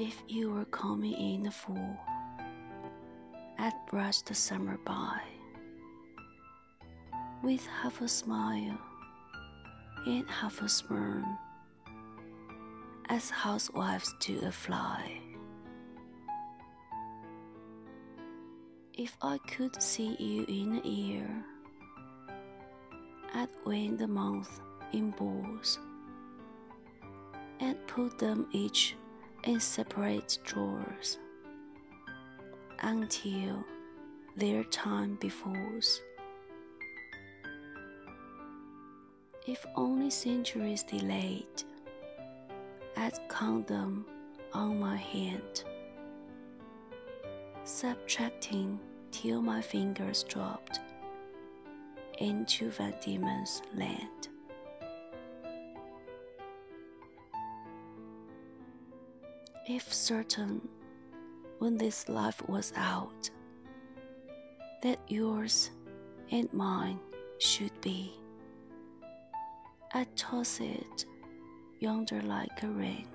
If you were coming in the fall, I'd brush the summer by with half a smile and half a smirk, as housewives do a fly. If I could see you in a year, I'd weigh the month in balls and put them each in separate drawers until their time befalls. If only centuries delayed, I'd count them on my hand, subtracting till my fingers dropped into Van Diemen's land. If certain when this life was out that yours and mine should be, I'd toss it yonder like a ring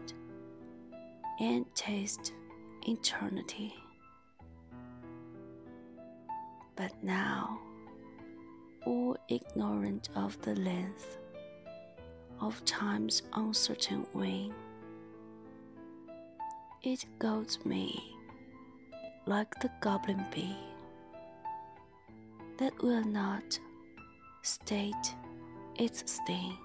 and taste eternity. But now, all ignorant of the length of time's uncertain wing, it goads me like the goblin bee that will not state its sting.